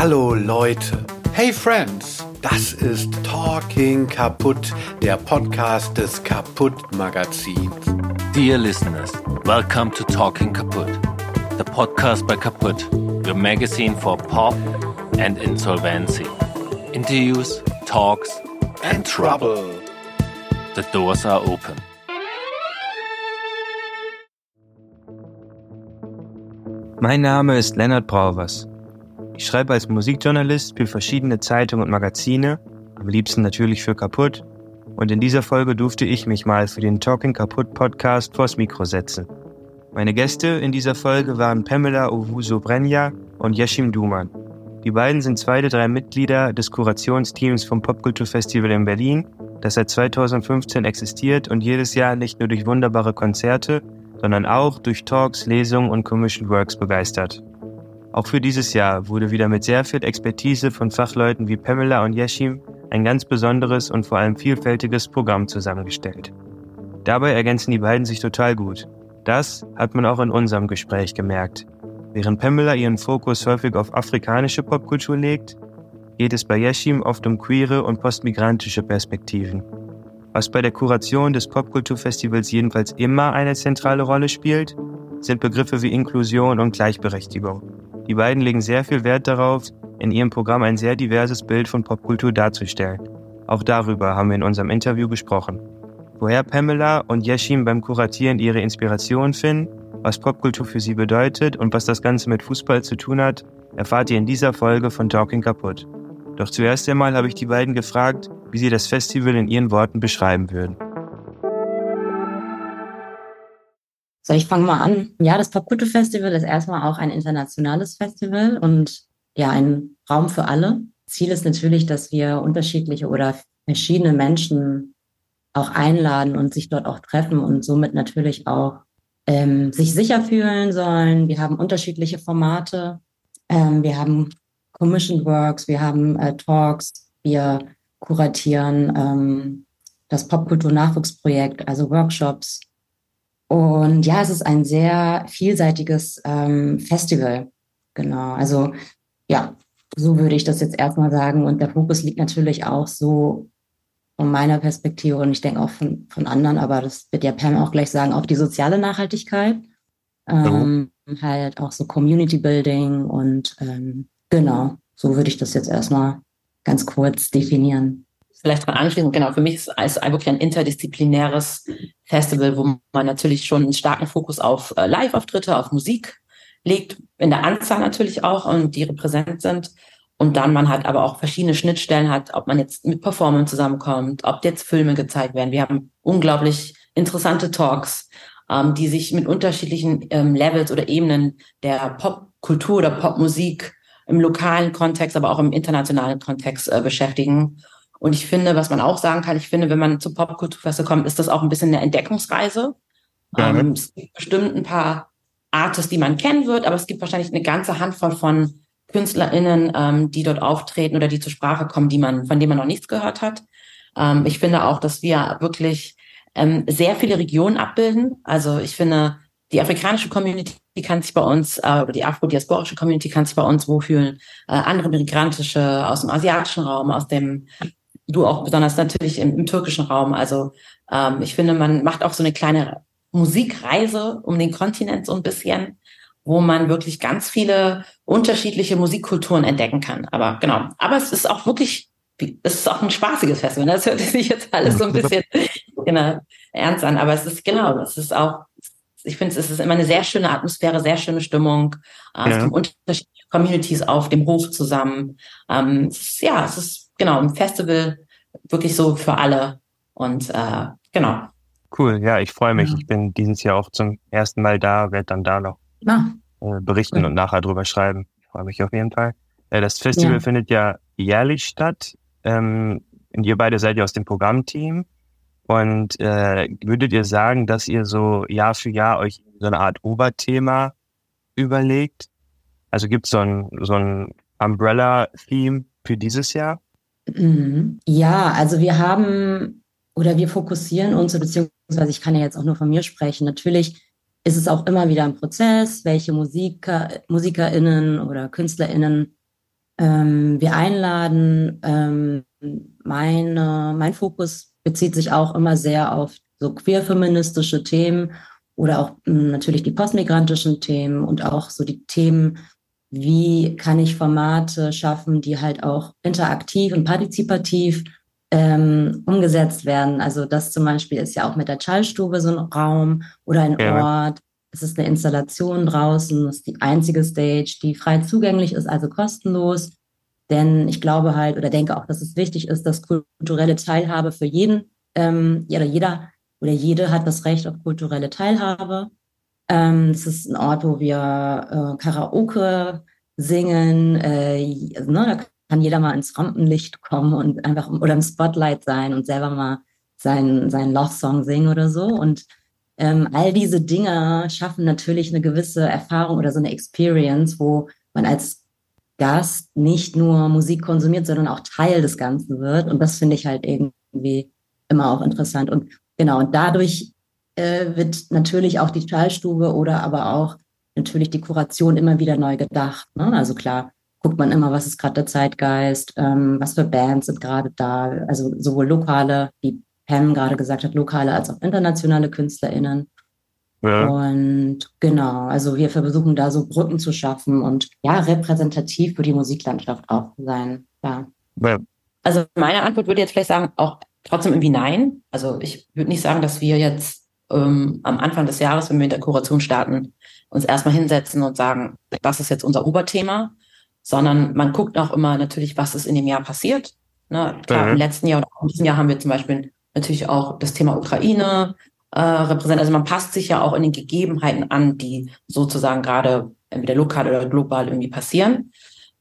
Hallo Leute. Hey Friends. Das ist Talking Kaputt, der Podcast des Kaputt Magazins. Dear listeners, welcome to Talking Kaputt, the podcast by Kaputt, your magazine for pop and insolvency. Interviews, talks and trouble. The doors are open. Mein Name ist Lennart Brauwers. Ich schreibe als Musikjournalist für verschiedene Zeitungen und Magazine, am liebsten natürlich für Kaputt. Und in dieser Folge durfte ich mich mal für den Talking Kaputt Podcast vors Mikro setzen. Meine Gäste in dieser Folge waren Pamela Owusu Brenja und Yeshim Duman. Die beiden sind zwei der drei Mitglieder des Kurationsteams vom Popkulturfestival in Berlin, das seit 2015 existiert und jedes Jahr nicht nur durch wunderbare Konzerte, sondern auch durch Talks, Lesungen und Commissioned Works begeistert. Auch für dieses Jahr wurde wieder mit sehr viel Expertise von Fachleuten wie Pamela und Yeshim ein ganz besonderes und vor allem vielfältiges Programm zusammengestellt. Dabei ergänzen die beiden sich total gut. Das hat man auch in unserem Gespräch gemerkt. Während Pamela ihren Fokus häufig auf afrikanische Popkultur legt, geht es bei Yeshim oft um queere und postmigrantische Perspektiven. Was bei der Kuration des Popkulturfestivals jedenfalls immer eine zentrale Rolle spielt, sind Begriffe wie Inklusion und Gleichberechtigung. Die beiden legen sehr viel Wert darauf, in ihrem Programm ein sehr diverses Bild von Popkultur darzustellen. Auch darüber haben wir in unserem Interview gesprochen. Woher Pamela und Yeshim beim Kuratieren ihre Inspiration finden, was Popkultur für sie bedeutet und was das Ganze mit Fußball zu tun hat, erfahrt ihr in dieser Folge von Talking Kaputt. Doch zuerst einmal habe ich die beiden gefragt, wie sie das Festival in ihren Worten beschreiben würden. So, ich fange mal an. Ja, das Popkultur-Festival ist erstmal auch ein internationales Festival und ja, ein Raum für alle. Ziel ist natürlich, dass wir unterschiedliche oder verschiedene Menschen auch einladen und sich dort auch treffen und somit natürlich auch ähm, sich sicher fühlen sollen. Wir haben unterschiedliche Formate. Ähm, wir haben Commission Works, wir haben äh, Talks, wir kuratieren ähm, das Popkultur-Nachwuchsprojekt, also Workshops. Und ja, es ist ein sehr vielseitiges ähm, Festival. Genau. Also ja, so würde ich das jetzt erstmal sagen. Und der Fokus liegt natürlich auch so von meiner Perspektive und ich denke auch von, von anderen, aber das wird ja Pam auch gleich sagen, auf die soziale Nachhaltigkeit. Ähm, oh. Halt auch so Community Building und ähm, genau, so würde ich das jetzt erstmal ganz kurz definieren. Vielleicht dran anschließen, genau, für mich ist es wirklich ein interdisziplinäres Festival, wo man natürlich schon einen starken Fokus auf äh, Live-Auftritte, auf Musik legt, in der Anzahl natürlich auch und die repräsent sind. Und dann man halt aber auch verschiedene Schnittstellen hat, ob man jetzt mit Performern zusammenkommt, ob jetzt Filme gezeigt werden. Wir haben unglaublich interessante Talks, ähm, die sich mit unterschiedlichen ähm, Levels oder Ebenen der Popkultur oder Popmusik im lokalen Kontext, aber auch im internationalen Kontext äh, beschäftigen. Und ich finde, was man auch sagen kann, ich finde, wenn man zu Popkulturfeste kommt, ist das auch ein bisschen eine Entdeckungsreise. Ja, ähm, es gibt bestimmt ein paar Artists, die man kennen wird, aber es gibt wahrscheinlich eine ganze Handvoll von KünstlerInnen, ähm, die dort auftreten oder die zur Sprache kommen, die man, von denen man noch nichts gehört hat. Ähm, ich finde auch, dass wir wirklich ähm, sehr viele Regionen abbilden. Also ich finde, die afrikanische Community kann sich bei uns, äh, oder die afrodiasporische Community kann sich bei uns wohlfühlen. Äh, andere migrantische aus dem asiatischen Raum, aus dem, du auch besonders natürlich im, im türkischen Raum. Also ähm, ich finde, man macht auch so eine kleine Musikreise um den Kontinent so ein bisschen, wo man wirklich ganz viele unterschiedliche Musikkulturen entdecken kann. Aber genau, aber es ist auch wirklich, es ist auch ein spaßiges Festival. Das hört sich jetzt alles so ein bisschen genau, ernst an, aber es ist genau, es ist auch ich finde, es ist immer eine sehr schöne Atmosphäre, sehr schöne Stimmung. Äh, ja. Es kommen unterschiedliche Communities auf dem Hof zusammen. Ähm, es ist, ja, es ist genau ein Festival wirklich so für alle. Und äh, genau. Cool, ja, ich freue mich. Ja. Ich bin dieses Jahr auch zum ersten Mal da, werde dann da noch ah. äh, berichten cool. und nachher drüber schreiben. Ich freue mich auf jeden Fall. Äh, das Festival ja. findet ja jährlich statt. Ähm, und ihr beide seid ja aus dem Programmteam. Und äh, würdet ihr sagen, dass ihr so Jahr für Jahr euch so eine Art Oberthema überlegt? Also gibt es so ein, so ein Umbrella-Theme für dieses Jahr? Mhm. Ja, also wir haben oder wir fokussieren uns, beziehungsweise ich kann ja jetzt auch nur von mir sprechen. Natürlich ist es auch immer wieder ein Prozess, welche Musiker, MusikerInnen oder KünstlerInnen ähm, wir einladen. Ähm, meine, mein Fokus bezieht sich auch immer sehr auf so queer-feministische Themen oder auch hm, natürlich die postmigrantischen Themen und auch so die Themen, wie kann ich Formate schaffen, die halt auch interaktiv und partizipativ ähm, umgesetzt werden. Also das zum Beispiel ist ja auch mit der Schallstube so ein Raum oder ein ja. Ort. Es ist eine Installation draußen, es ist die einzige Stage, die frei zugänglich ist, also kostenlos. Denn ich glaube halt oder denke auch, dass es wichtig ist, dass kulturelle Teilhabe für jeden ähm, oder jeder oder jede hat das Recht auf kulturelle Teilhabe. Ähm, es ist ein Ort, wo wir äh, Karaoke singen. Äh, ne, da kann jeder mal ins Rampenlicht kommen und einfach oder im Spotlight sein und selber mal seinen, seinen Love-Song singen oder so. Und ähm, all diese Dinge schaffen natürlich eine gewisse Erfahrung oder so eine Experience, wo man als Gast nicht nur Musik konsumiert, sondern auch Teil des Ganzen wird. Und das finde ich halt irgendwie immer auch interessant. Und genau, und dadurch äh, wird natürlich auch die Schallstube oder aber auch natürlich die Kuration immer wieder neu gedacht. Ne? Also klar, guckt man immer, was ist gerade der Zeitgeist, ähm, was für Bands sind gerade da, also sowohl lokale, wie Pam gerade gesagt hat, lokale als auch internationale KünstlerInnen. Ja. Und genau, also wir versuchen da so Brücken zu schaffen und ja, repräsentativ für die Musiklandschaft auch zu sein. Ja. ja. Also meine Antwort würde jetzt vielleicht sagen, auch trotzdem irgendwie nein. Also ich würde nicht sagen, dass wir jetzt ähm, am Anfang des Jahres, wenn wir mit der Kuration starten, uns erstmal hinsetzen und sagen, das ist jetzt unser Oberthema, sondern man guckt auch immer natürlich, was ist in dem Jahr passiert. Ne? Klar, mhm. im letzten Jahr oder in diesem Jahr haben wir zum Beispiel natürlich auch das Thema Ukraine äh, repräsentiert. Also man passt sich ja auch in den Gegebenheiten an, die sozusagen gerade entweder lokal oder global irgendwie passieren.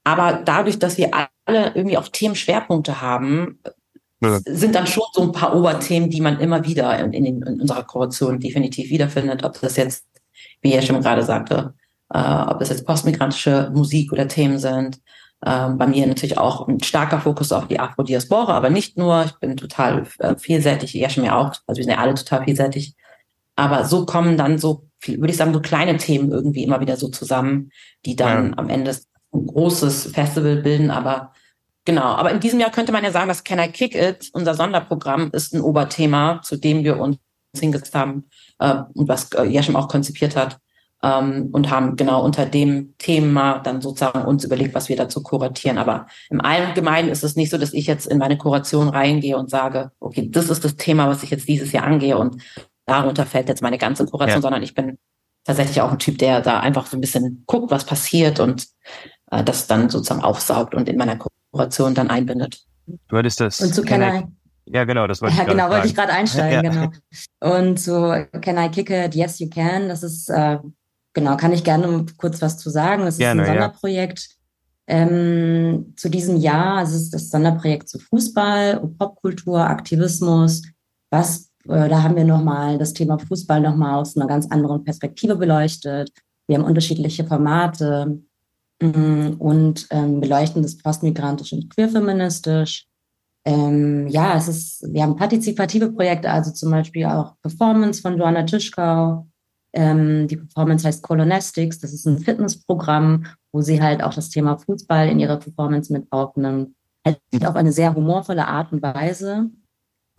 Aber dadurch, dass wir alle irgendwie auch Themenschwerpunkte haben, ja. sind dann schon so ein paar Oberthemen, die man immer wieder in, in, in unserer Kooperation definitiv wiederfindet. Ob das jetzt, wie er schon gerade sagte, äh, ob das jetzt postmigrantische Musik oder Themen sind. Ähm, bei mir natürlich auch ein starker Fokus auf die Afro-Diaspora, aber nicht nur. Ich bin total äh, vielseitig, ja schon mir auch. Also wir sind ja alle total vielseitig. Aber so kommen dann so, würde ich sagen, so kleine Themen irgendwie immer wieder so zusammen, die dann ja. am Ende ein großes Festival bilden. Aber genau, aber in diesem Jahr könnte man ja sagen, dass Can I Kick It, unser Sonderprogramm, ist ein Oberthema, zu dem wir uns hingesetzt haben äh, und was äh, Jeschem auch konzipiert hat ähm, und haben genau unter dem Thema dann sozusagen uns überlegt, was wir dazu kuratieren. Aber im Allgemeinen ist es nicht so, dass ich jetzt in meine Kuration reingehe und sage, okay, das ist das Thema, was ich jetzt dieses Jahr angehe und darunter fällt jetzt meine ganze Kuration, ja. sondern ich bin tatsächlich auch ein Typ, der da einfach so ein bisschen guckt, was passiert und äh, das dann sozusagen aufsaugt und in meiner Kuration dann einbindet. Du hattest das. Und zu Can I, ja, genau, das wollte ja, ich genau, wollte ich gerade einsteigen, ja. genau. Und so Can I Kick It? Yes, you can. Das ist äh, Genau, kann ich gerne kurz was zu sagen. Das ist gerne, ein Sonderprojekt ja. ähm, zu diesem Jahr. Es ist das Sonderprojekt zu Fußball und Popkultur, Aktivismus. Was, äh, da haben wir nochmal das Thema Fußball nochmal aus einer ganz anderen Perspektive beleuchtet. Wir haben unterschiedliche Formate und ähm, beleuchten das postmigrantisch und queerfeministisch. Ähm, ja, es ist, wir haben partizipative Projekte, also zum Beispiel auch Performance von Joanna Tischkau, ähm, die Performance heißt Colonastics. Das ist ein Fitnessprogramm, wo sie halt auch das Thema Fußball in ihrer Performance mit aufnimmt. Halt auf eine sehr humorvolle Art und Weise.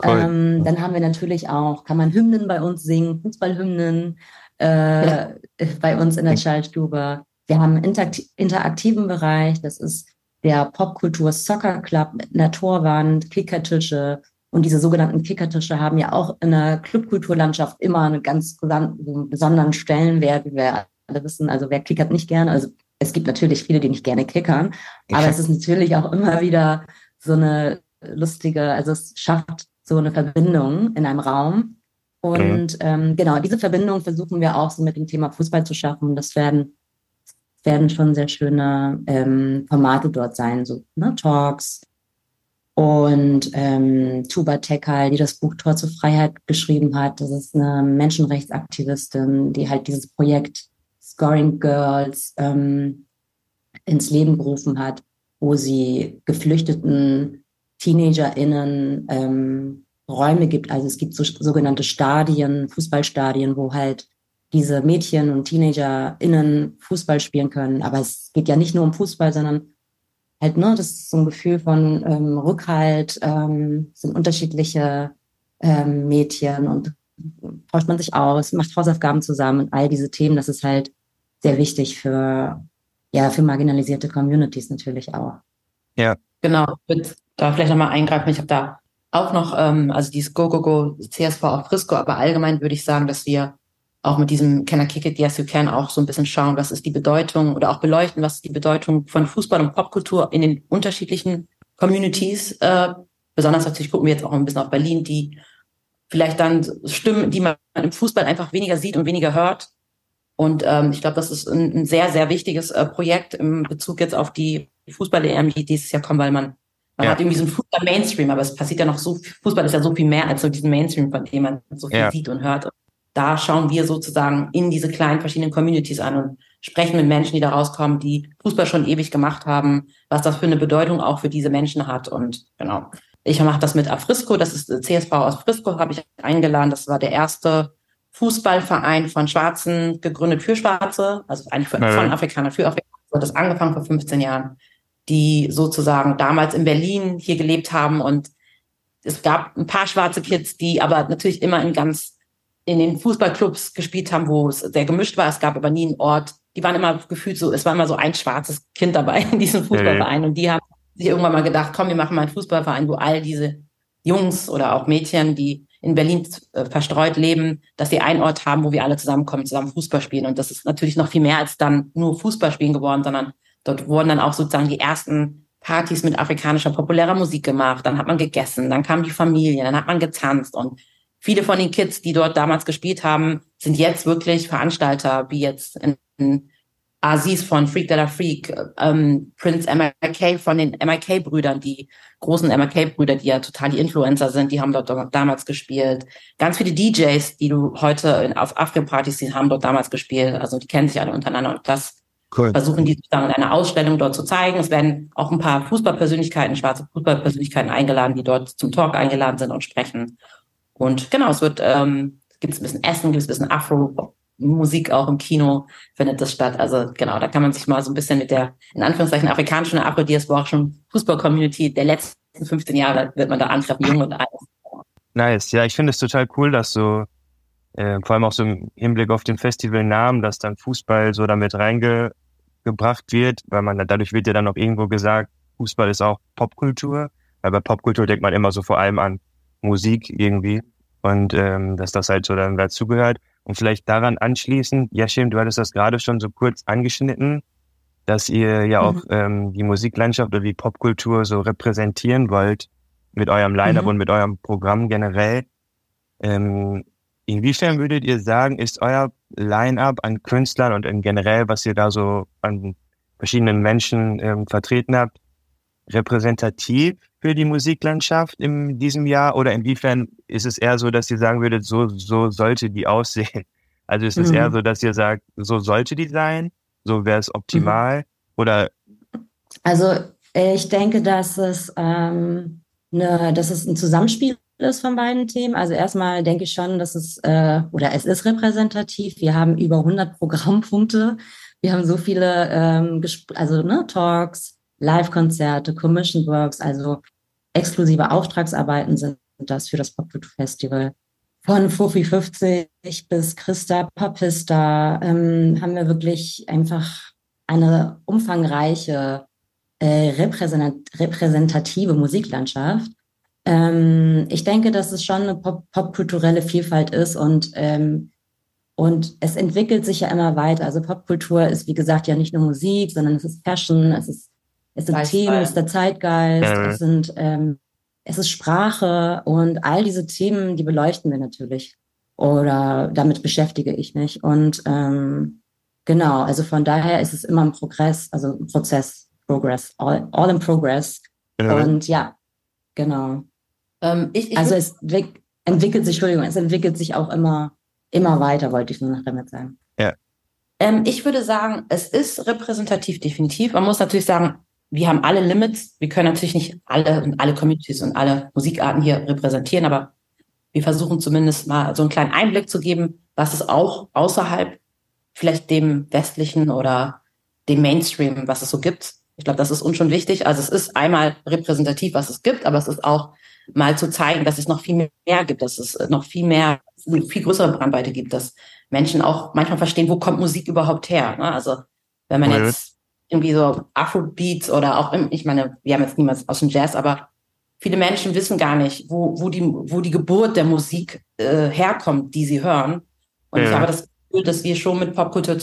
Cool. Ähm, dann haben wir natürlich auch, kann man Hymnen bei uns singen, Fußballhymnen äh, bei uns in der Schallstube. Wir haben einen interaktiven Bereich, das ist der Popkultur Soccer Club mit einer Torwand, Kickertische, und diese sogenannten Kickertische haben ja auch in der Clubkulturlandschaft immer einen ganz besonderen Stellenwert, wie wir alle wissen. Also wer kickert nicht gerne? Also es gibt natürlich viele, die nicht gerne kickern, aber es ist natürlich auch immer wieder so eine lustige, also es schafft so eine Verbindung in einem Raum. Und mhm. ähm, genau, diese Verbindung versuchen wir auch so mit dem Thema Fußball zu schaffen. Das werden, werden schon sehr schöne ähm, Formate dort sein, so ne, Talks, und ähm, Tuba Tekal, die das Buch Tor zur Freiheit geschrieben hat. Das ist eine Menschenrechtsaktivistin, die halt dieses Projekt Scoring Girls ähm, ins Leben gerufen hat, wo sie geflüchteten TeenagerInnen ähm, Räume gibt. Also es gibt so, sogenannte Stadien, Fußballstadien, wo halt diese Mädchen und TeenagerInnen Fußball spielen können. Aber es geht ja nicht nur um Fußball, sondern halt, ne, das ist so ein Gefühl von ähm, Rückhalt, ähm, sind unterschiedliche ähm, Mädchen und tauscht man sich aus, macht Hausaufgaben zusammen und all diese Themen, das ist halt sehr wichtig für, ja, für marginalisierte Communities natürlich auch. Ja. Genau, ich würde da vielleicht nochmal eingreifen. Ich habe da auch noch, ähm, also dieses Go, Go, Go, CSV auf Frisco, aber allgemein würde ich sagen, dass wir auch mit diesem Can I Kick It, Yes You Can auch so ein bisschen schauen, was ist die Bedeutung oder auch beleuchten, was ist die Bedeutung von Fußball und Popkultur in den unterschiedlichen Communities. Äh, besonders natürlich gucken wir jetzt auch ein bisschen auf Berlin, die vielleicht dann Stimmen, die man im Fußball einfach weniger sieht und weniger hört. Und ähm, ich glaube, das ist ein, ein, sehr, sehr wichtiges äh, Projekt im Bezug jetzt auf die Fußball-EM, die dieses Jahr kommen, weil man, man ja. hat irgendwie so einen Fußball-Mainstream, aber es passiert ja noch so, Fußball ist ja so viel mehr als so diesen Mainstream, von dem man so viel ja. sieht und hört. Da schauen wir sozusagen in diese kleinen verschiedenen Communities an und sprechen mit Menschen, die da rauskommen, die Fußball schon ewig gemacht haben, was das für eine Bedeutung auch für diese Menschen hat. Und genau. Ich mache das mit Afrisco, das ist CSV aus Frisco, habe ich eingeladen. Das war der erste Fußballverein von Schwarzen, gegründet für Schwarze, also eigentlich für, ja. von Afrikanern für Afrikaner. Das angefangen vor 15 Jahren, die sozusagen damals in Berlin hier gelebt haben und es gab ein paar schwarze Kids, die aber natürlich immer in ganz in den Fußballclubs gespielt haben, wo es sehr gemischt war. Es gab aber nie einen Ort. Die waren immer gefühlt so, es war immer so ein schwarzes Kind dabei in diesem Fußballverein. Und die haben sich irgendwann mal gedacht, komm, wir machen mal einen Fußballverein, wo all diese Jungs oder auch Mädchen, die in Berlin äh, verstreut leben, dass sie einen Ort haben, wo wir alle zusammenkommen, zusammen Fußball spielen. Und das ist natürlich noch viel mehr als dann nur Fußball spielen geworden, sondern dort wurden dann auch sozusagen die ersten Partys mit afrikanischer populärer Musik gemacht. Dann hat man gegessen, dann kam die Familie, dann hat man getanzt und viele von den Kids, die dort damals gespielt haben, sind jetzt wirklich Veranstalter, wie jetzt in, in Aziz von Freak That Freak, ähm, Prince MIK von den MIK-Brüdern, die großen MIK-Brüder, die ja total die Influencer sind, die haben dort damals gespielt. Ganz viele DJs, die du heute in, auf Afro-Partys siehst, haben dort damals gespielt. Also die kennen sich alle untereinander und das cool. versuchen die sozusagen in einer Ausstellung dort zu zeigen. Es werden auch ein paar Fußballpersönlichkeiten, schwarze Fußballpersönlichkeiten eingeladen, die dort zum Talk eingeladen sind und sprechen. Und genau, es wird, ähm, gibt es ein bisschen Essen, gibt es ein bisschen Afro, Musik auch im Kino findet das statt. Also genau, da kann man sich mal so ein bisschen mit der, in Anführungszeichen, afrikanischen afro-diasporischen Fußball-Community der letzten 15 Jahre wird man da antreffen, jung und alt. Nice, ja, ich finde es total cool, dass so, äh, vor allem auch so im Hinblick auf den Festivalnamen, dass dann Fußball so damit reingebracht wird, weil man dadurch wird ja dann auch irgendwo gesagt, Fußball ist auch Popkultur, weil bei Popkultur denkt man immer so vor allem an Musik irgendwie und ähm, dass das halt so dann dazugehört. Und vielleicht daran anschließend, Yashim, du hattest das gerade schon so kurz angeschnitten, dass ihr ja auch mhm. ähm, die Musiklandschaft oder die Popkultur so repräsentieren wollt mit eurem Line-Up mhm. und mit eurem Programm generell. Ähm, inwiefern würdet ihr sagen, ist euer Line-Up an Künstlern und in generell, was ihr da so an verschiedenen Menschen ähm, vertreten habt, repräsentativ für die Musiklandschaft in diesem Jahr oder inwiefern ist es eher so, dass ihr sagen würdet, so, so sollte die aussehen? Also ist es mhm. eher so, dass ihr sagt, so sollte die sein, so wäre es optimal mhm. oder? Also ich denke, dass es, ähm, ne, dass es ein Zusammenspiel ist von beiden Themen. Also erstmal denke ich schon, dass es, äh, oder es ist repräsentativ. Wir haben über 100 Programmpunkte. Wir haben so viele, ähm, also ne, Talks, Live-Konzerte, Commission Works, also exklusive Auftragsarbeiten sind das für das Popkultur Festival. Von Fufi 50 bis Christa Papista ähm, haben wir wirklich einfach eine umfangreiche äh, repräsentative Musiklandschaft. Ähm, ich denke, dass es schon eine pop popkulturelle Vielfalt ist und und es entwickelt sich ja immer weiter. Also Popkultur ist, wie gesagt, ja nicht nur Musik, sondern es ist Fashion, es ist es sind. Themen, es ist der Zeitgeist, mhm. es sind, ähm, es ist Sprache und all diese Themen, die beleuchten wir natürlich. Oder damit beschäftige ich mich. Und ähm, genau, also von daher ist es immer ein Progress, also ein Prozess, Progress, all, all in progress. Mhm. Und ja, genau. Ähm, ich, ich also es entwickelt sich, Entschuldigung, es entwickelt sich auch immer, immer weiter, wollte ich nur noch damit sagen. Ja. Ähm, ich würde sagen, es ist repräsentativ definitiv. Man muss natürlich sagen, wir haben alle Limits. Wir können natürlich nicht alle alle Communities und alle Musikarten hier repräsentieren, aber wir versuchen zumindest mal so einen kleinen Einblick zu geben, was es auch außerhalb vielleicht dem westlichen oder dem Mainstream, was es so gibt, Ich glaube, das ist uns schon wichtig. Also es ist einmal repräsentativ, was es gibt, aber es ist auch mal zu zeigen, dass es noch viel mehr gibt, dass es noch viel mehr, viel größere Brandweite gibt, dass Menschen auch manchmal verstehen, wo kommt Musik überhaupt her. Ne? Also wenn man jetzt irgendwie so Afrobeats oder auch, ich meine, wir haben jetzt niemals aus dem Jazz, aber viele Menschen wissen gar nicht, wo, wo, die, wo die Geburt der Musik äh, herkommt, die sie hören. Und ja. ich habe das Gefühl, dass wir schon mit Popkultur,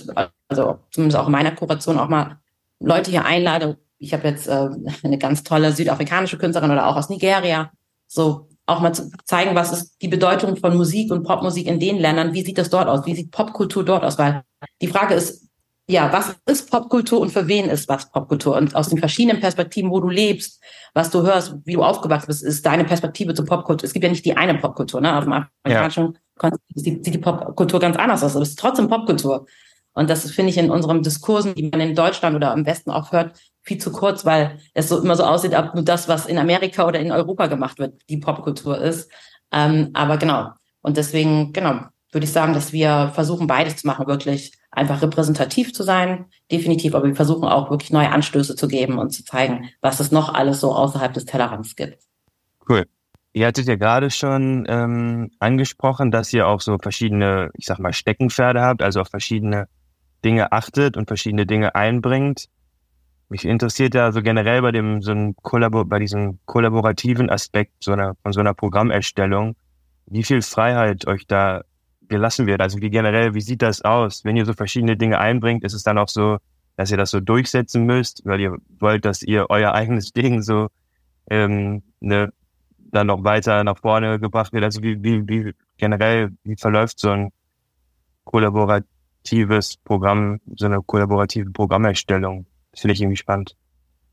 also zumindest auch in meiner Kuration auch mal Leute hier einlade. Ich habe jetzt äh, eine ganz tolle südafrikanische Künstlerin oder auch aus Nigeria. So auch mal zu zeigen, was ist die Bedeutung von Musik und Popmusik in den Ländern, wie sieht das dort aus, wie sieht Popkultur dort aus, weil die Frage ist, ja, was ist Popkultur und für wen ist was Popkultur? Und aus den verschiedenen Perspektiven, wo du lebst, was du hörst, wie du aufgewachsen bist, ist deine Perspektive zur Popkultur. Es gibt ja nicht die eine Popkultur, ne? Auf dem amerikanischen ja. sieht die Popkultur ganz anders aus, aber es ist trotzdem Popkultur. Und das finde ich in unseren Diskursen, die man in Deutschland oder im Westen auch hört, viel zu kurz, weil es so immer so aussieht, ob nur das, was in Amerika oder in Europa gemacht wird, die Popkultur ist. Ähm, aber genau. Und deswegen, genau, würde ich sagen, dass wir versuchen, beides zu machen, wirklich einfach repräsentativ zu sein, definitiv, aber wir versuchen auch wirklich neue Anstöße zu geben und zu zeigen, was es noch alles so außerhalb des Tellerrands gibt. Cool. Ihr hattet ja gerade schon ähm, angesprochen, dass ihr auch so verschiedene, ich sag mal, Steckenpferde habt, also auf verschiedene Dinge achtet und verschiedene Dinge einbringt. Mich interessiert ja so generell bei dem so ein Kollabor bei diesem kollaborativen Aspekt so einer, von so einer Programmerstellung, wie viel Freiheit euch da gelassen wird. Also wie generell, wie sieht das aus? Wenn ihr so verschiedene Dinge einbringt, ist es dann auch so, dass ihr das so durchsetzen müsst, weil ihr wollt, dass ihr euer eigenes Ding so ähm, ne, dann noch weiter nach vorne gebracht wird. Also wie, wie, wie generell, wie verläuft so ein kollaboratives Programm, so eine kollaborative Programmerstellung? Das finde ich irgendwie spannend.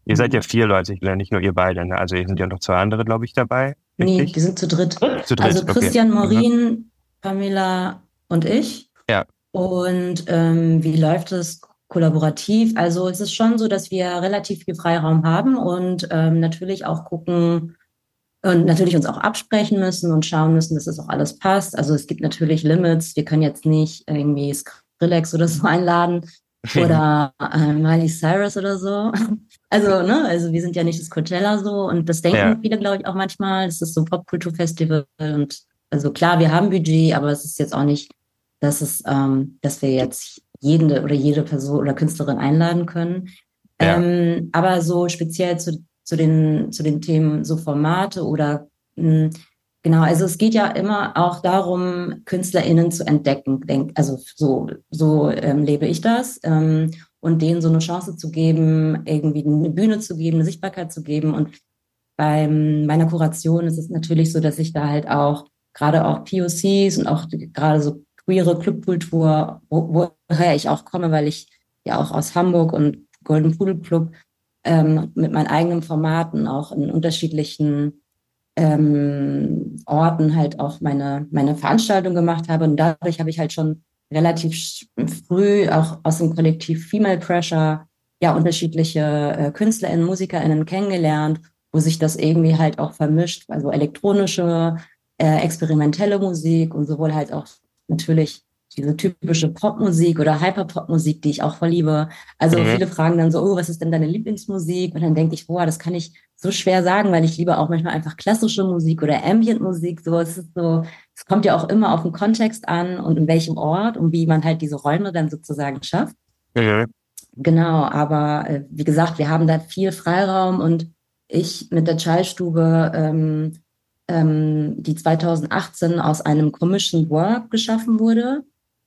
Ihr seid ja mhm. vier Leute, ich glaube nicht nur ihr beide, ne? Also ihr sind ja noch zwei andere, glaube ich, dabei. Richtig? Nee, wir sind zu dritt. Zu dritt also Christian okay. Mhm. Morin, Pamela und ich. Ja. Und ähm, wie läuft es kollaborativ? Also es ist schon so, dass wir relativ viel Freiraum haben und ähm, natürlich auch gucken und natürlich uns auch absprechen müssen und schauen müssen, dass das auch alles passt. Also es gibt natürlich Limits. Wir können jetzt nicht irgendwie Skrillex oder so einladen oder äh, Miley Cyrus oder so. Also, ne, also wir sind ja nicht das Coachella so und das denken ja. viele, glaube ich, auch manchmal. Das ist so ein Popkulturfestival und also klar, wir haben Budget, aber es ist jetzt auch nicht, dass es, ähm, dass wir jetzt jede oder jede Person oder Künstlerin einladen können. Ja. Ähm, aber so speziell zu, zu, den, zu den Themen so Formate oder mh, hm, genau, also es geht ja immer auch darum, KünstlerInnen zu entdecken. Denk, also so, so ähm, lebe ich das. Ähm, und denen so eine Chance zu geben, irgendwie eine Bühne zu geben, eine Sichtbarkeit zu geben. Und bei meiner Kuration ist es natürlich so, dass ich da halt auch gerade auch POCs und auch gerade so queere Clubkultur, wo, woher ich auch komme, weil ich ja auch aus Hamburg und Golden Pudel Club ähm, mit meinen eigenen Formaten auch in unterschiedlichen ähm, Orten halt auch meine, meine Veranstaltung gemacht habe. Und dadurch habe ich halt schon relativ früh auch aus dem Kollektiv Female Pressure ja unterschiedliche äh, KünstlerInnen, MusikerInnen kennengelernt, wo sich das irgendwie halt auch vermischt, also elektronische äh, experimentelle Musik und sowohl halt auch natürlich diese typische Popmusik oder Hyperpopmusik, die ich auch verliebe. Also mhm. viele fragen dann so, oh, was ist denn deine Lieblingsmusik? Und dann denke ich, boah, das kann ich so schwer sagen, weil ich liebe auch manchmal einfach klassische Musik oder Ambient-Musik. So, es ist so, es kommt ja auch immer auf den Kontext an und in welchem Ort und wie man halt diese Räume dann sozusagen schafft. Mhm. Genau, aber äh, wie gesagt, wir haben da viel Freiraum und ich mit der Chai-Stube ähm, ähm, die 2018 aus einem Commission Work geschaffen wurde,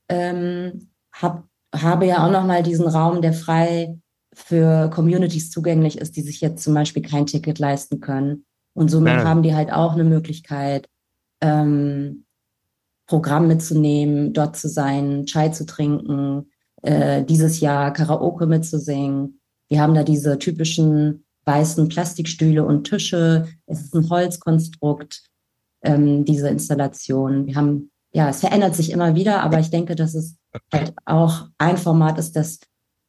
ähm, hab, habe ja auch nochmal diesen Raum, der frei für Communities zugänglich ist, die sich jetzt zum Beispiel kein Ticket leisten können. Und somit ja. haben die halt auch eine Möglichkeit, ähm, Programm mitzunehmen, dort zu sein, Chai zu trinken, äh, dieses Jahr Karaoke mitzusingen. Wir haben da diese typischen weißen Plastikstühle und Tische. Es ist ein Holzkonstrukt, ähm, diese Installation. Wir haben, ja, es verändert sich immer wieder, aber ich denke, dass es halt auch ein Format ist, das,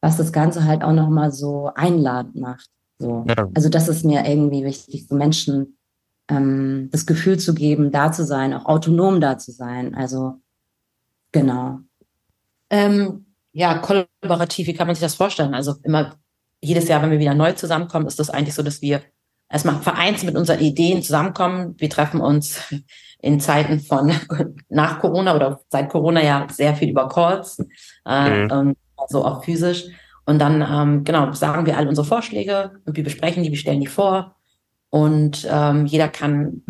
was das Ganze halt auch nochmal so einladend macht. So. Ja. Also das ist mir irgendwie wichtig, so Menschen ähm, das Gefühl zu geben, da zu sein, auch autonom da zu sein. Also genau. Ähm, ja, kollaborativ, wie kann man sich das vorstellen? Also immer jedes Jahr, wenn wir wieder neu zusammenkommen, ist das eigentlich so, dass wir erstmal vereint mit unseren Ideen zusammenkommen. Wir treffen uns in Zeiten von nach Corona oder seit Corona ja sehr viel über Calls, äh, mhm. also auch physisch. Und dann, ähm, genau, sagen wir alle unsere Vorschläge und wir besprechen die, wir stellen die vor. Und ähm, jeder kann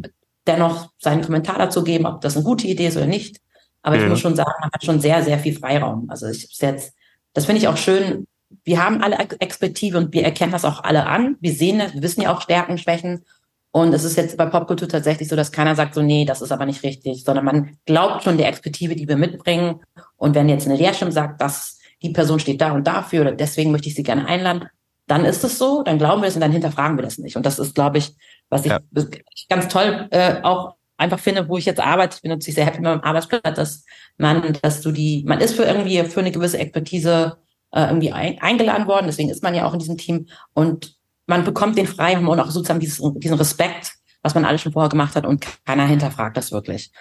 dennoch seinen Kommentar dazu geben, ob das eine gute Idee ist oder nicht. Aber mhm. ich muss schon sagen, man hat schon sehr, sehr viel Freiraum. Also ich jetzt, das finde ich auch schön. Wir haben alle Expertise und wir erkennen das auch alle an. Wir sehen das, wir wissen ja auch Stärken, Schwächen. Und es ist jetzt bei Popkultur tatsächlich so, dass keiner sagt so, nee, das ist aber nicht richtig, sondern man glaubt schon der Expertise, die wir mitbringen. Und wenn jetzt eine Lehrstimme sagt, dass die Person steht da und dafür oder deswegen möchte ich sie gerne einladen, dann ist es so, dann glauben wir es und dann hinterfragen wir das nicht. Und das ist, glaube ich, was ich ja. ganz toll äh, auch einfach finde, wo ich jetzt arbeite. Ich bin natürlich sehr happy mit meinem Arbeitsplatz, dass man, dass du die, man ist für irgendwie für eine gewisse Expertise äh, irgendwie ein, eingeladen worden, deswegen ist man ja auch in diesem Team und man bekommt den Freiraum und auch sozusagen dieses, diesen Respekt, was man alles schon vorher gemacht hat und keiner hinterfragt das wirklich.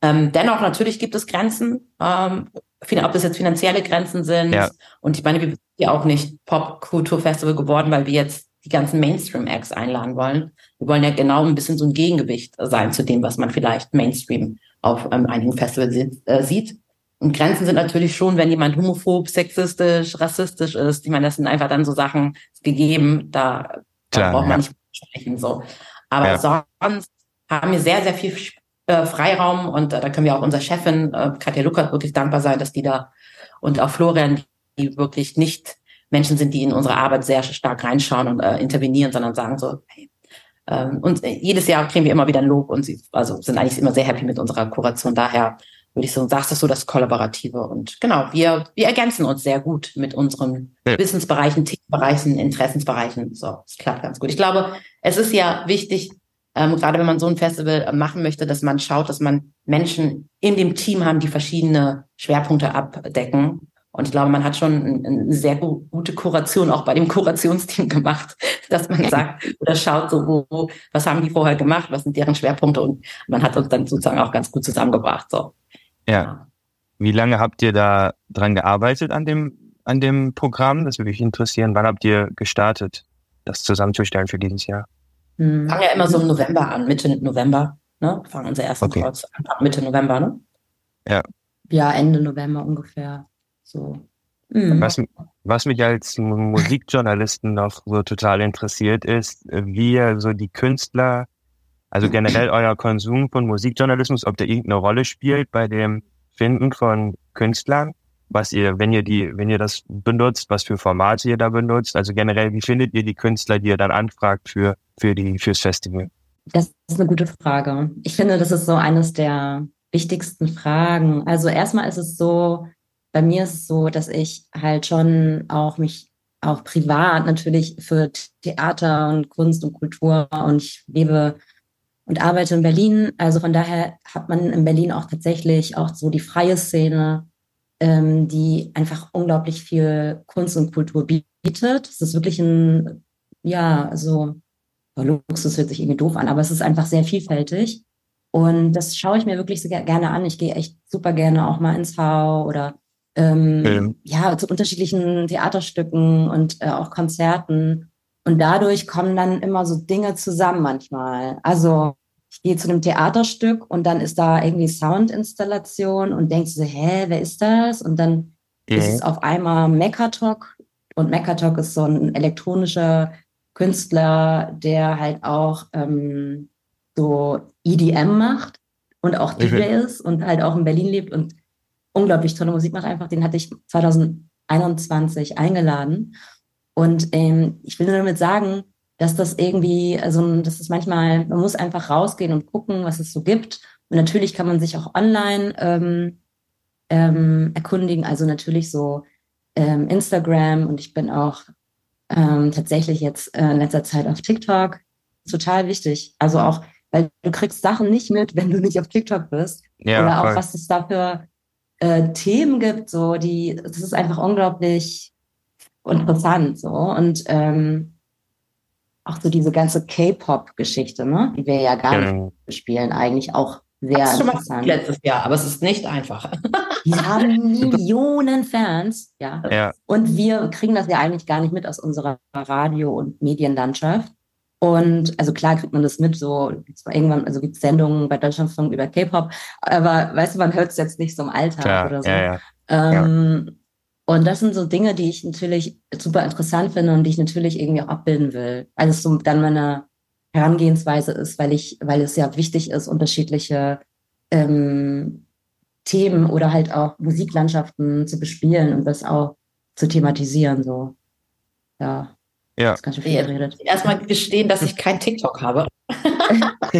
Ähm, dennoch, natürlich gibt es Grenzen, ähm, ob das jetzt finanzielle Grenzen sind. Ja. Und ich meine, wir sind ja auch nicht Pop-Kultur-Festival geworden, weil wir jetzt die ganzen Mainstream-Acts einladen wollen. Wir wollen ja genau ein bisschen so ein Gegengewicht sein zu dem, was man vielleicht Mainstream auf ähm, einigen Festivals äh, sieht. Und Grenzen sind natürlich schon, wenn jemand homophob, sexistisch, rassistisch ist. Ich meine, das sind einfach dann so Sachen gegeben, da, Klar, da braucht man ja. nicht sprechen. So. Aber ja. sonst haben wir sehr, sehr viel äh, Freiraum und äh, da können wir auch unserer Chefin, äh, Katja Luckert, wirklich dankbar sein, dass die da und auch Florian, die wirklich nicht Menschen sind, die in unsere Arbeit sehr stark reinschauen und äh, intervenieren, sondern sagen so, hey, ähm, und äh, jedes Jahr kriegen wir immer wieder ein Lob und sie also sind eigentlich immer sehr happy mit unserer Kuration. Daher würde ich sagen, sagst du so das Kollaborative. Und genau, wir, wir ergänzen uns sehr gut mit unseren ja. Wissensbereichen, Themenbereichen, Interessensbereichen. So, das klappt ganz gut. Ich glaube, es ist ja wichtig, ähm, gerade wenn man so ein Festival machen möchte, dass man schaut, dass man Menschen in dem Team haben, die verschiedene Schwerpunkte abdecken. Und ich glaube, man hat schon eine sehr gute Kuration auch bei dem Kurationsteam gemacht, dass man sagt oder schaut so, wo, was haben die vorher gemacht, was sind deren Schwerpunkte und man hat uns dann sozusagen auch ganz gut zusammengebracht. So. Ja. Wie lange habt ihr da dran gearbeitet an dem, an dem Programm? Das würde mich interessieren. Wann habt ihr gestartet, das zusammenzustellen für dieses Jahr? Mhm. Fangen ja immer so im November an, Mitte November, ne? Fangen unser ersten okay. Kreuz an, Mitte November, ne? Ja. Ja, Ende November ungefähr. So. Mhm. Was, was mich als Musikjournalisten noch so total interessiert, ist, wie ihr so die Künstler, also generell euer Konsum von Musikjournalismus, ob der irgendeine Rolle spielt bei dem Finden von Künstlern was ihr, wenn ihr die, wenn ihr das benutzt, was für Formate ihr da benutzt, also generell, wie findet ihr die Künstler, die ihr dann anfragt für, für die, fürs Festival? Das ist eine gute Frage. Ich finde, das ist so eines der wichtigsten Fragen. Also erstmal ist es so, bei mir ist es so, dass ich halt schon auch mich auch privat natürlich für Theater und Kunst und Kultur und ich lebe und arbeite in Berlin. Also von daher hat man in Berlin auch tatsächlich auch so die freie Szene ähm, die einfach unglaublich viel Kunst und Kultur bietet. Es ist wirklich ein, ja, also Luxus hört sich irgendwie doof an, aber es ist einfach sehr vielfältig. Und das schaue ich mir wirklich sehr gerne an. Ich gehe echt super gerne auch mal ins V oder ähm, ja, zu unterschiedlichen Theaterstücken und äh, auch Konzerten. Und dadurch kommen dann immer so Dinge zusammen manchmal. Also ich gehe zu einem Theaterstück und dann ist da irgendwie Soundinstallation und denkst so, hä, wer ist das? Und dann mhm. ist es auf einmal Mekatok und Mekatok ist so ein elektronischer Künstler, der halt auch ähm, so EDM macht und auch DJ mhm. ist und halt auch in Berlin lebt und unglaublich tolle Musik macht einfach. Den hatte ich 2021 eingeladen. Und ähm, ich will nur damit sagen, dass das irgendwie, also das ist manchmal, man muss einfach rausgehen und gucken, was es so gibt. Und natürlich kann man sich auch online ähm, ähm, erkundigen, also natürlich so ähm, Instagram und ich bin auch ähm, tatsächlich jetzt äh, in letzter Zeit auf TikTok. Total wichtig. Also auch, weil du kriegst Sachen nicht mit, wenn du nicht auf TikTok bist. Ja, Oder auch, voll. was es da für äh, Themen gibt, so die, das ist einfach unglaublich interessant. So. Und ähm, auch so diese ganze K-Pop-Geschichte, ne? die wir ja gar nicht genau. spielen, eigentlich auch sehr mal interessant. letztes Jahr, aber es ist nicht einfach. Die haben Millionen Fans, ja. Ja, Und wir kriegen das ja eigentlich gar nicht mit aus unserer Radio- und Medienlandschaft. Und also klar kriegt man das mit, so irgendwann, also gibt es Sendungen bei Deutschlandfunk über K-Pop, aber weißt du, man hört es jetzt nicht so im Alltag klar. oder so. Ja, ja. Ähm, Und das sind so Dinge, die ich natürlich super interessant finde und die ich natürlich irgendwie auch abbilden will. Also es so dann meine Herangehensweise ist, weil ich, weil es ja wichtig ist, unterschiedliche ähm, Themen oder halt auch Musiklandschaften zu bespielen und das auch zu thematisieren. So, ja. Ja. Das ist ganz schön viel geredet. Erstmal gestehen, dass ich kein TikTok habe.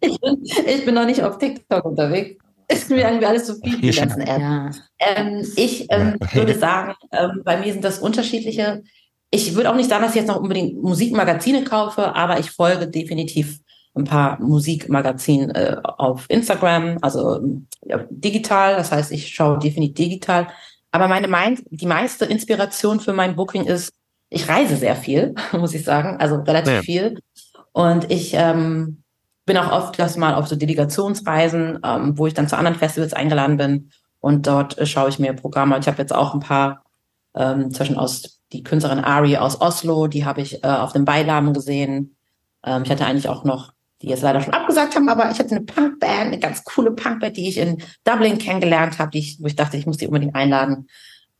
ich, bin, ich bin noch nicht auf TikTok unterwegs. Ist mir irgendwie alles zu viel, die ganzen Apps. Ja. Ähm, ich ähm, Ja. würde sagen, ähm, bei mir sind das unterschiedliche. Ich würde auch nicht sagen, dass ich jetzt noch unbedingt Musikmagazine kaufe, aber ich folge definitiv ein paar Musikmagazinen äh, auf Instagram, also ja, digital. Das heißt, ich schaue definitiv digital. Aber meine mein, die meiste Inspiration für mein Booking ist, ich reise sehr viel, muss ich sagen, also relativ Ja. viel. Und ich ähm, bin auch oft das mal auf so Delegationsreisen, ähm, wo ich dann zu anderen Festivals eingeladen bin. Und dort äh, schaue ich mir Programme. Ich habe jetzt auch ein paar, ähm, zwischen aus die Künstlerin Ari aus Oslo, die habe ich äh, auf dem Beiladen gesehen. Ähm, ich hatte eigentlich auch noch, die jetzt leider schon abgesagt haben, aber ich hatte eine Punkband, eine ganz coole Punkband, die ich in Dublin kennengelernt habe, die ich, wo ich dachte, ich muss die unbedingt einladen.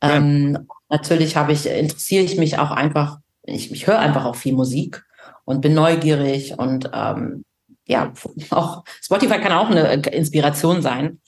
Ja. Ähm, natürlich habe ich, interessiere ich mich auch einfach, ich, ich höre einfach auch viel Musik und bin neugierig und ähm, ja, auch Spotify kann auch eine äh, Inspiration sein.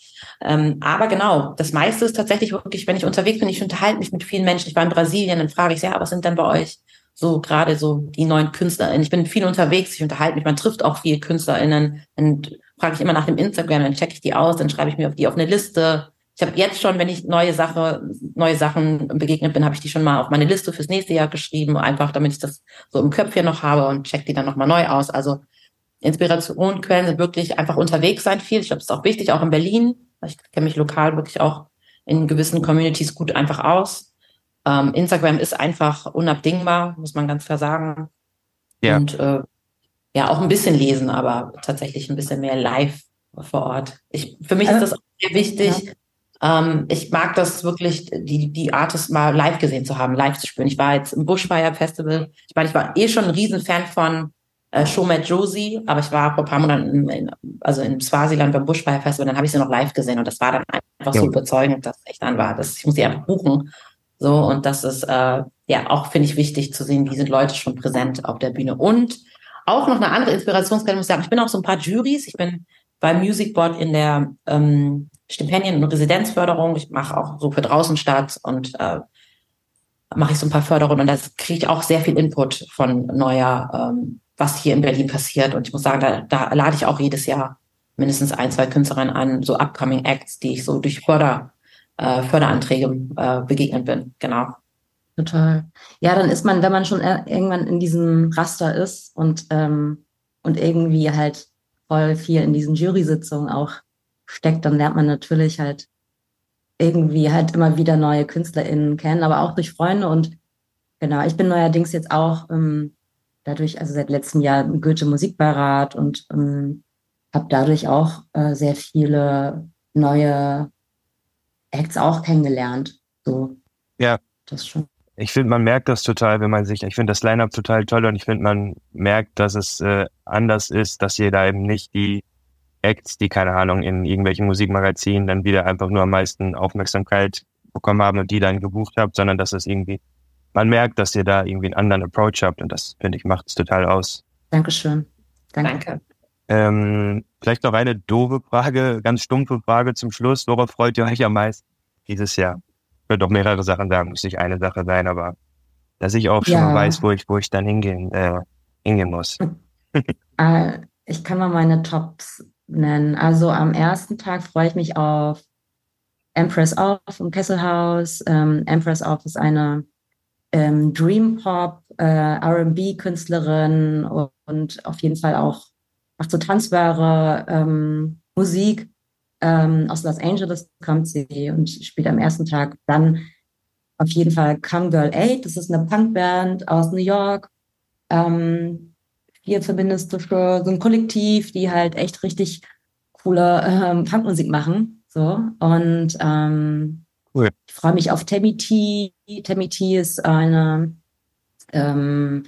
Ähm, aber genau, das meiste ist tatsächlich wirklich, wenn ich unterwegs bin, ich unterhalte mich mit vielen Menschen. Ich war in Brasilien, dann frage ich, ja, was sind denn bei euch so gerade so die neuen KünstlerInnen? Ich bin viel unterwegs, ich unterhalte mich, man trifft auch viele KünstlerInnen. Dann frage ich immer nach dem Instagram, dann checke ich die aus, dann schreibe ich mir auf die auf eine Liste. Ich habe jetzt schon, wenn ich neue Sache, neue Sachen begegnet bin, habe ich die schon mal auf meine Liste fürs nächste Jahr geschrieben, einfach damit ich das so im Köpfchen noch habe und check die dann nochmal neu aus. Also Inspirationquellen sind wirklich einfach unterwegs sein viel. Ich glaube, das ist auch wichtig, auch in Berlin. Ich kenne mich lokal wirklich auch in gewissen Communities gut einfach aus. Ähm, Instagram ist einfach unabdingbar, muss man ganz klar sagen. Ja. Und äh, ja, auch ein bisschen lesen, aber tatsächlich ein bisschen mehr live vor Ort. Ich, für mich ist Also- das auch sehr wichtig. Ähm, ich mag das wirklich, die, die Artists mal live gesehen zu haben, live zu spüren. Ich war jetzt im Bushfire Festival. Ich meine, ich war eh schon ein Riesenfan von äh, Show Mad Josie, aber ich war vor ein paar Monaten in, also in Swasiland beim Bushfire Festival, dann habe ich sie noch live gesehen und das war dann einfach so Ja. überzeugend, dass es echt an war. Das, ich muss sie einfach buchen. So, und das ist äh, ja auch, finde ich, wichtig zu sehen, wie sind Leute schon präsent auf der Bühne. Und auch noch eine andere Inspirationsquelle, muss ich sagen, ich bin auch so ein paar Juries. Ich bin beim Music Board in der ähm, Stipendien- und Residenzförderung. Ich mache auch so für draußen statt und äh, mache ich so ein paar Förderungen und da kriege ich auch sehr viel Input von neuer, ähm, was hier in Berlin passiert. Und ich muss sagen, da, da lade ich auch jedes Jahr mindestens ein, zwei Künstlerinnen an, so upcoming Acts, die ich so durch Förder, äh, Förderanträge äh, begegnet bin. Genau. Total. Ja, dann ist man, wenn man schon ir- irgendwann in diesem Raster ist und, ähm, und irgendwie halt voll viel in diesen Jury-Sitzungen auch steckt, dann lernt man natürlich halt irgendwie halt immer wieder neue KünstlerInnen kennen, aber auch durch Freunde und genau, ich bin neuerdings jetzt auch ähm, dadurch, also seit letztem Jahr im Goethe Musikbeirat und ähm, habe dadurch auch äh, sehr viele neue Acts auch kennengelernt. So. Ja. Das schon. Ich finde, man merkt das total, wenn man sich, ich finde das Line-Up total toll und ich finde, man merkt, dass es äh, anders ist, dass ihr da eben nicht die Acts, die, keine Ahnung, in irgendwelchen Musikmagazinen dann wieder einfach nur am meisten Aufmerksamkeit bekommen haben und die dann gebucht habt, sondern dass es irgendwie, man merkt, dass ihr da irgendwie einen anderen Approach habt und das, finde ich, macht es total aus. Dankeschön. Danke. Danke. Ähm, vielleicht noch eine doofe Frage, ganz stumpfe Frage zum Schluss. Worauf freut ihr euch am meisten dieses Jahr? Ich würde doch mehrere Sachen sagen, muss nicht eine Sache sein, aber dass ich auch schon Ja. mal weiß, wo ich, wo ich dann hingehen, äh, hingehen muss. Äh, ich kann mal meine Tops nennen. Also am ersten Tag freue ich mich auf Empress Off im Kesselhaus. Ähm, Empress Off ist eine ähm, Dream Pop, äh, R&B-Künstlerin und, und auf jeden Fall auch macht so tanzbare ähm, Musik. Ähm, aus Los Angeles kommt sie und spielt am ersten Tag dann auf jeden Fall Come Girl 8. Das ist eine Punkband aus New York. Ähm, vier feministische, so ein Kollektiv, die halt echt richtig coole ähm, Punkmusik machen. So. Und ähm, Cool. ich freue mich auf Tammy T. Tammy T ist eine ähm,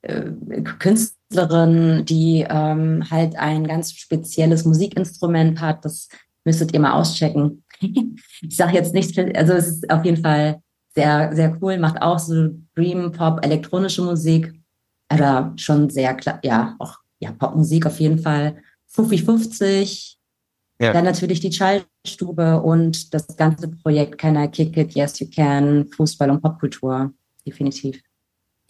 äh, Künstlerin, die ähm, halt ein ganz spezielles Musikinstrument hat. Das müsstet ihr mal auschecken. ich sage jetzt nichts, also es ist auf jeden Fall sehr, sehr cool, macht auch so Dream Pop, elektronische Musik, aber schon sehr ja, auch ja, Popmusik auf jeden Fall. Fufi 50, Ja. dann natürlich die Schallstube und das ganze Projekt Can I Kick It, Yes You Can, Fußball und Popkultur, definitiv.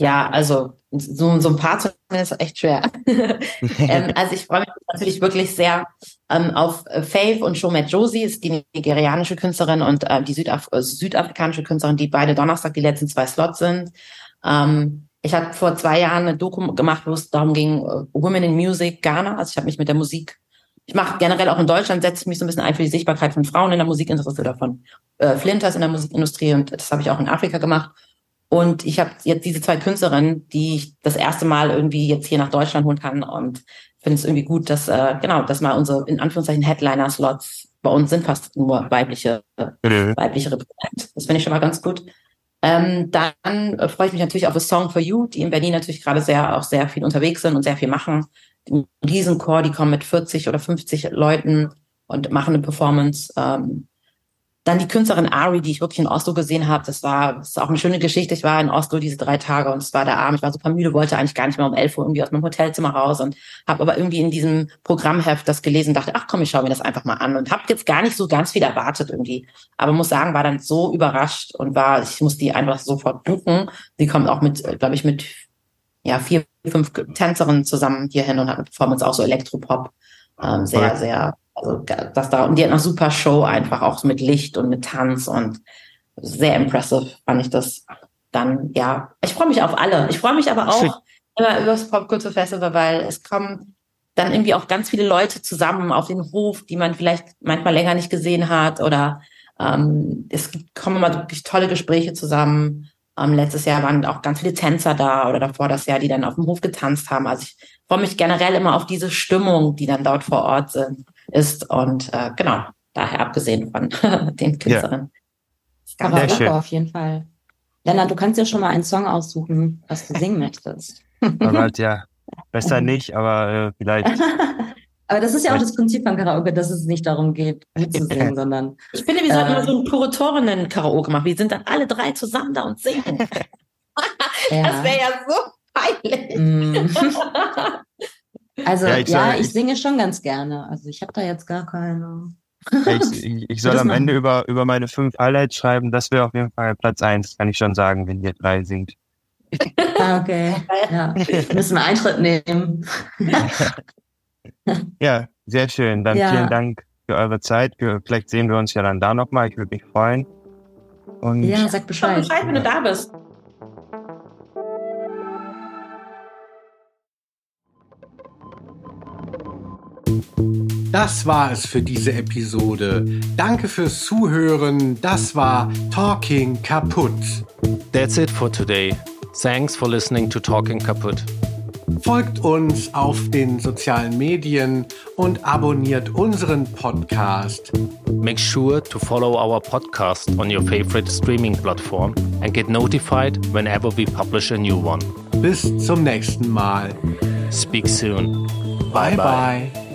Ja, also so, so ein paar zu nennen ist echt schwer. ähm, also ich freue mich natürlich wirklich sehr ähm, auf äh, Faith und Shomet Josie, ist die nigerianische Künstlerin und äh, die Südaf äh, südafrikanische Künstlerin, die beide Donnerstag die letzten zwei Slots sind. Ähm, ich habe vor zwei Jahren eine Doku gemacht, wo es darum ging, äh, Women in Music Ghana. Also ich habe mich mit der Musik, ich mache generell auch in Deutschland, setze ich mich so ein bisschen ein für die Sichtbarkeit von Frauen in der Musikindustrie oder von äh, Flinters in der Musikindustrie und das habe ich auch in Afrika gemacht. Und ich habe jetzt diese zwei Künstlerinnen, die ich das erste Mal irgendwie jetzt hier nach Deutschland holen kann und finde es irgendwie gut, dass äh, genau, dass mal unsere in Anführungszeichen Headliner-Slots bei uns sind fast nur weibliche Nö. weibliche Repräsentant. Das finde ich schon mal ganz gut. Ähm, dann äh, freue ich mich natürlich auf A Song for You, die in Berlin natürlich gerade sehr auch sehr viel unterwegs sind und sehr viel machen. Ein Riesenchor, die kommen mit 40 oder 50 Leuten und machen eine Performance. Ähm, dann die Künstlerin Ari, die ich wirklich in Oslo gesehen habe. Das war das ist auch eine schöne Geschichte. Ich war in Oslo diese drei Tage und es war der Abend. Ich war super müde, wollte eigentlich gar nicht mehr um 11 Uhr irgendwie aus meinem Hotelzimmer raus und habe aber irgendwie in diesem Programmheft das gelesen, dachte, ach komm, ich schaue mir das einfach mal an und habe jetzt gar nicht so ganz viel erwartet irgendwie. Aber muss sagen, war dann so überrascht und war, ich muss die einfach sofort buchen. Sie kommt auch mit, glaube ich, mit ja vier, fünf Tänzerinnen zusammen hierhin und hat eine Performance auch so Elektropop. Ähm, sehr, Cool. sehr, also das da, und die hat eine super Show einfach auch so mit Licht und mit Tanz und sehr impressive fand ich das. Dann, ja, ich freue mich auf alle. Ich freue mich aber auch immer über das Popkultur Festival, weil es kommen dann irgendwie auch ganz viele Leute zusammen auf den Hof, die man vielleicht manchmal länger nicht gesehen hat oder ähm, es gibt, kommen immer wirklich tolle Gespräche zusammen. Ähm, letztes Jahr waren auch ganz viele Tänzer da oder davor das Jahr, die dann auf dem Hof getanzt haben. Also ich freue mich generell immer auf diese Stimmung, die dann dort vor Ort sind, ist. Und äh, genau, daher abgesehen von den Künstlerinnen. Aber Sehr locker auf jeden Fall. Lennart, du kannst ja schon mal einen Song aussuchen, was du singen möchtest. Aber halt, ja, besser nicht, aber äh, vielleicht. Aber das ist ja auch das Prinzip von Karaoke, dass es nicht darum geht, mitzusingen, sondern Ich finde, wir sollten Äh. mal so ein Kuratorinnen-Karaoke machen. Wir sind dann alle drei zusammen da und singen. Das ja. wäre ja so peinlich. Mm. Also Ja, ja, ich ich, soll- ich- singe schon ganz gerne. Also ich habe da jetzt gar keine. Ich, ich, ich soll das am? Ende über, über meine fünf Highlights schreiben. Das wäre auf jeden Fall Platz eins, kann ich schon sagen, wenn ihr drei singt. Ah, okay. Ja. Müssen wir Eintritt nehmen. Ja, sehr schön. Dann Ja. vielen Dank für eure Zeit. Vielleicht sehen wir uns ja dann da nochmal. Ich würde mich freuen. Und Ja, sag Sag Bescheid. Bescheid, wenn du da bist. Das war es für diese Episode. Danke fürs Zuhören. Das war Talking kaputt. That's it for today. Thanks for listening to Talking Kaputt. Folgt uns auf den sozialen Medien und abonniert unseren Podcast. Make sure to follow our podcast on your favorite streaming platform and get notified whenever we publish a new one. Bis zum nächsten Mal. Speak soon. bye. bye.